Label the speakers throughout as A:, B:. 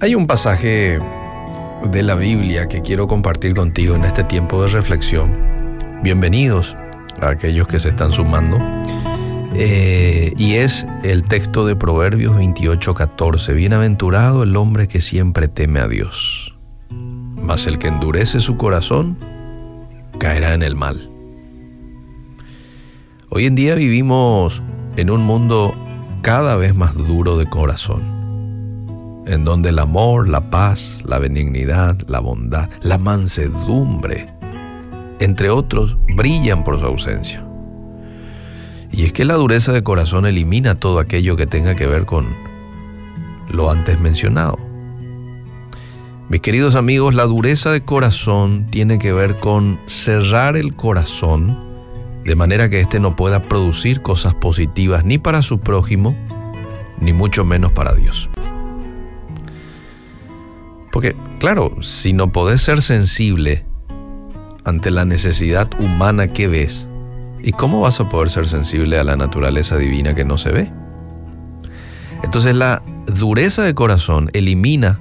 A: Hay un pasaje de la Biblia que quiero compartir contigo en este tiempo de reflexión. Bienvenidos a aquellos que se están sumando. Eh, y es el texto de Proverbios 28:14. Bienaventurado el hombre que siempre teme a Dios. Mas el que endurece su corazón caerá en el mal. Hoy en día vivimos en un mundo cada vez más duro de corazón en donde el amor, la paz, la benignidad, la bondad, la mansedumbre, entre otros, brillan por su ausencia. Y es que la dureza de corazón elimina todo aquello que tenga que ver con lo antes mencionado. Mis queridos amigos, la dureza de corazón tiene que ver con cerrar el corazón de manera que éste no pueda producir cosas positivas ni para su prójimo, ni mucho menos para Dios. Porque, claro, si no podés ser sensible ante la necesidad humana que ves, ¿y cómo vas a poder ser sensible a la naturaleza divina que no se ve? Entonces la dureza de corazón elimina,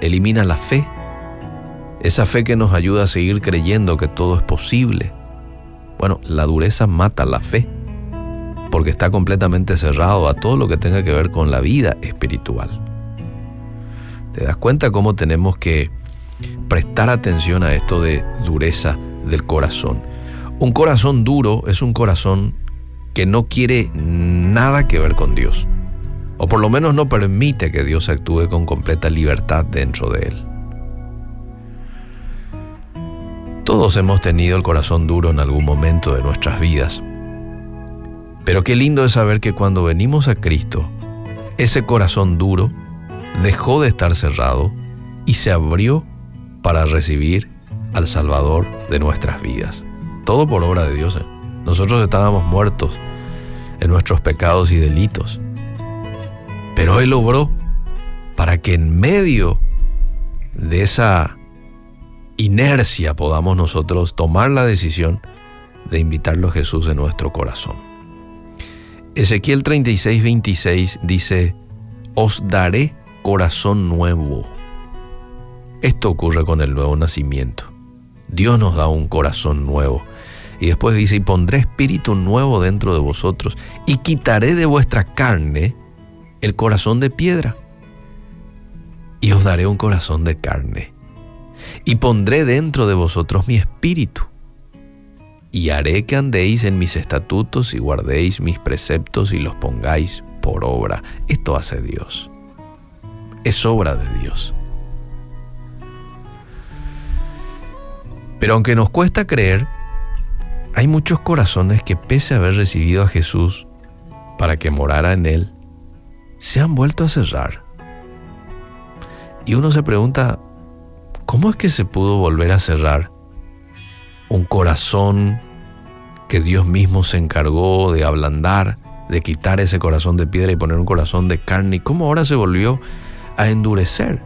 A: elimina la fe, esa fe que nos ayuda a seguir creyendo que todo es posible. Bueno, la dureza mata la fe, porque está completamente cerrado a todo lo que tenga que ver con la vida espiritual. ¿Te das cuenta cómo tenemos que prestar atención a esto de dureza del corazón? Un corazón duro es un corazón que no quiere nada que ver con Dios, o por lo menos no permite que Dios actúe con completa libertad dentro de él. Todos hemos tenido el corazón duro en algún momento de nuestras vidas, pero qué lindo es saber que cuando venimos a Cristo, ese corazón duro dejó de estar cerrado y se abrió para recibir al Salvador de nuestras vidas. Todo por obra de Dios. ¿eh? Nosotros estábamos muertos en nuestros pecados y delitos. Pero Él obró para que en medio de esa inercia podamos nosotros tomar la decisión de invitarlo a Jesús en nuestro corazón. Ezequiel 36, 26 dice, os daré corazón nuevo. Esto ocurre con el nuevo nacimiento. Dios nos da un corazón nuevo. Y después dice, y pondré espíritu nuevo dentro de vosotros, y quitaré de vuestra carne el corazón de piedra, y os daré un corazón de carne. Y pondré dentro de vosotros mi espíritu, y haré que andéis en mis estatutos y guardéis mis preceptos y los pongáis por obra. Esto hace Dios es obra de Dios. Pero aunque nos cuesta creer, hay muchos corazones que pese a haber recibido a Jesús para que morara en él, se han vuelto a cerrar. Y uno se pregunta, ¿cómo es que se pudo volver a cerrar un corazón que Dios mismo se encargó de ablandar, de quitar ese corazón de piedra y poner un corazón de carne? ¿Y cómo ahora se volvió a endurecer.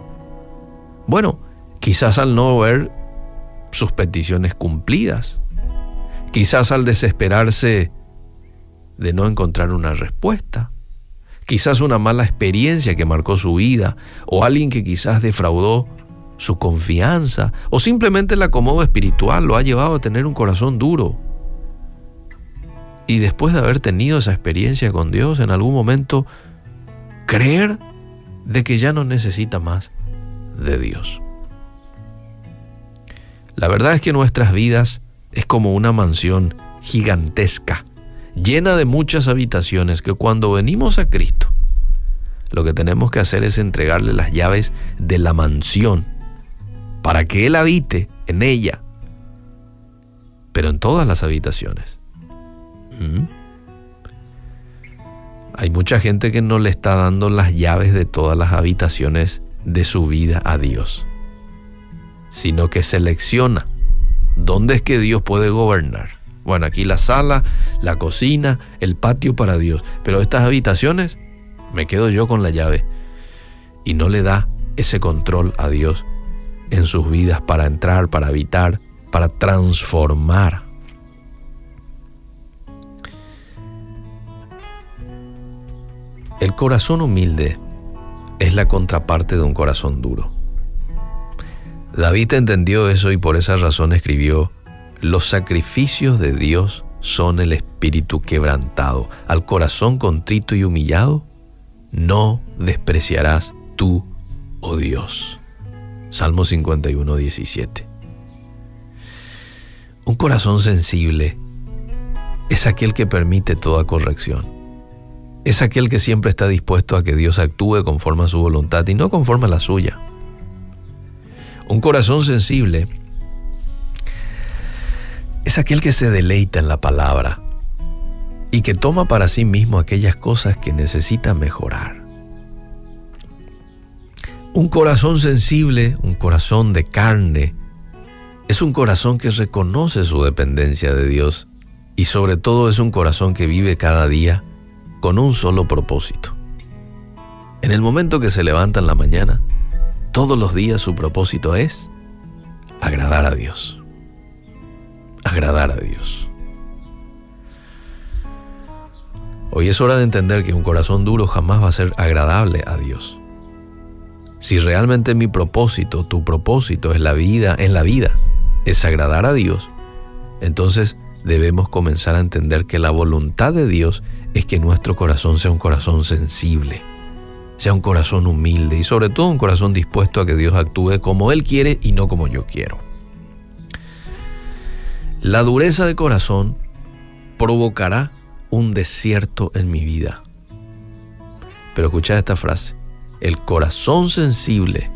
A: Bueno, quizás al no ver sus peticiones cumplidas, quizás al desesperarse de no encontrar una respuesta, quizás una mala experiencia que marcó su vida, o alguien que quizás defraudó su confianza, o simplemente el acomodo espiritual lo ha llevado a tener un corazón duro. Y después de haber tenido esa experiencia con Dios, en algún momento, creer de que ya no necesita más de Dios. La verdad es que nuestras vidas es como una mansión gigantesca, llena de muchas habitaciones que cuando venimos a Cristo, lo que tenemos que hacer es entregarle las llaves de la mansión para que Él habite en ella, pero en todas las habitaciones. ¿Mm? Hay mucha gente que no le está dando las llaves de todas las habitaciones de su vida a Dios, sino que selecciona dónde es que Dios puede gobernar. Bueno, aquí la sala, la cocina, el patio para Dios, pero estas habitaciones me quedo yo con la llave. Y no le da ese control a Dios en sus vidas para entrar, para habitar, para transformar El corazón humilde es la contraparte de un corazón duro. David entendió eso y por esa razón escribió, los sacrificios de Dios son el espíritu quebrantado, al corazón contrito y humillado, no despreciarás tú, oh Dios. Salmo 51, 17. Un corazón sensible es aquel que permite toda corrección. Es aquel que siempre está dispuesto a que Dios actúe conforme a su voluntad y no conforme a la suya. Un corazón sensible es aquel que se deleita en la palabra y que toma para sí mismo aquellas cosas que necesita mejorar. Un corazón sensible, un corazón de carne, es un corazón que reconoce su dependencia de Dios y sobre todo es un corazón que vive cada día con un solo propósito. En el momento que se levanta en la mañana, todos los días su propósito es agradar a Dios. Agradar a Dios. Hoy es hora de entender que un corazón duro jamás va a ser agradable a Dios. Si realmente mi propósito, tu propósito es la vida, en la vida, es agradar a Dios, entonces debemos comenzar a entender que la voluntad de Dios es que nuestro corazón sea un corazón sensible, sea un corazón humilde y sobre todo un corazón dispuesto a que Dios actúe como Él quiere y no como yo quiero. La dureza de corazón provocará un desierto en mi vida. Pero escucha esta frase, el corazón sensible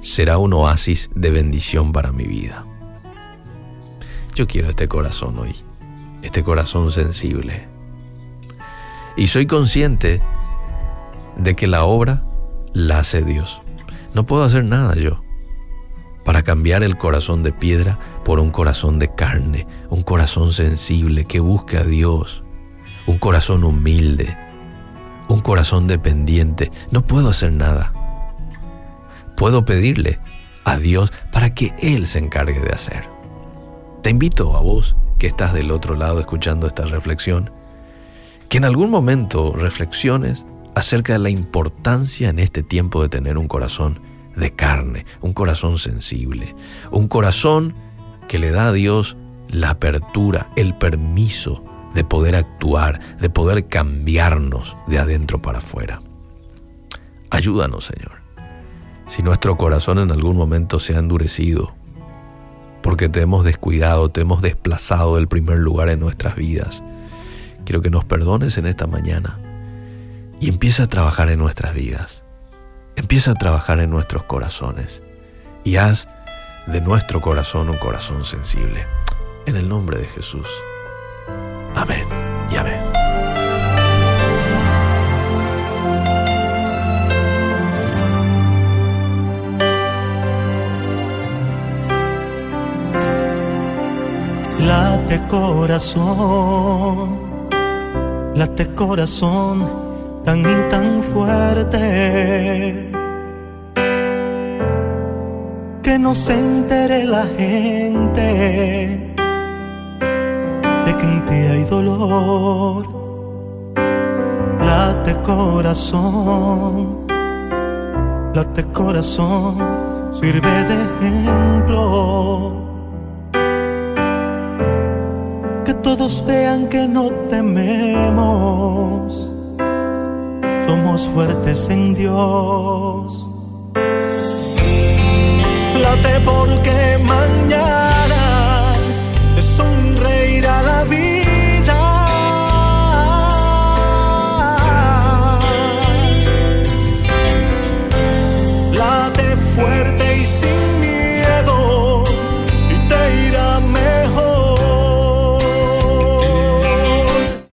A: será un oasis de bendición para mi vida. Yo quiero este corazón hoy, este corazón sensible. Y soy consciente de que la obra la hace Dios. No puedo hacer nada yo para cambiar el corazón de piedra por un corazón de carne, un corazón sensible que busque a Dios, un corazón humilde, un corazón dependiente. No puedo hacer nada. Puedo pedirle a Dios para que Él se encargue de hacer. Te invito a vos, que estás del otro lado escuchando esta reflexión, que en algún momento reflexiones acerca de la importancia en este tiempo de tener un corazón de carne, un corazón sensible, un corazón que le da a Dios la apertura, el permiso de poder actuar, de poder cambiarnos de adentro para afuera. Ayúdanos, Señor. Si nuestro corazón en algún momento se ha endurecido, porque te hemos descuidado, te hemos desplazado del primer lugar en nuestras vidas. Quiero que nos perdones en esta mañana y empieza a trabajar en nuestras vidas. Empieza a trabajar en nuestros corazones y haz de nuestro corazón un corazón sensible. En el nombre de Jesús. Amén y amén.
B: Late corazón, late corazón tan y tan fuerte que no se entere la gente de que en ti hay dolor. Late corazón, late corazón, sirve de ejemplo vean que no tememos. Somos fuertes en Dios. Plate porque mañana sonreirá la vida.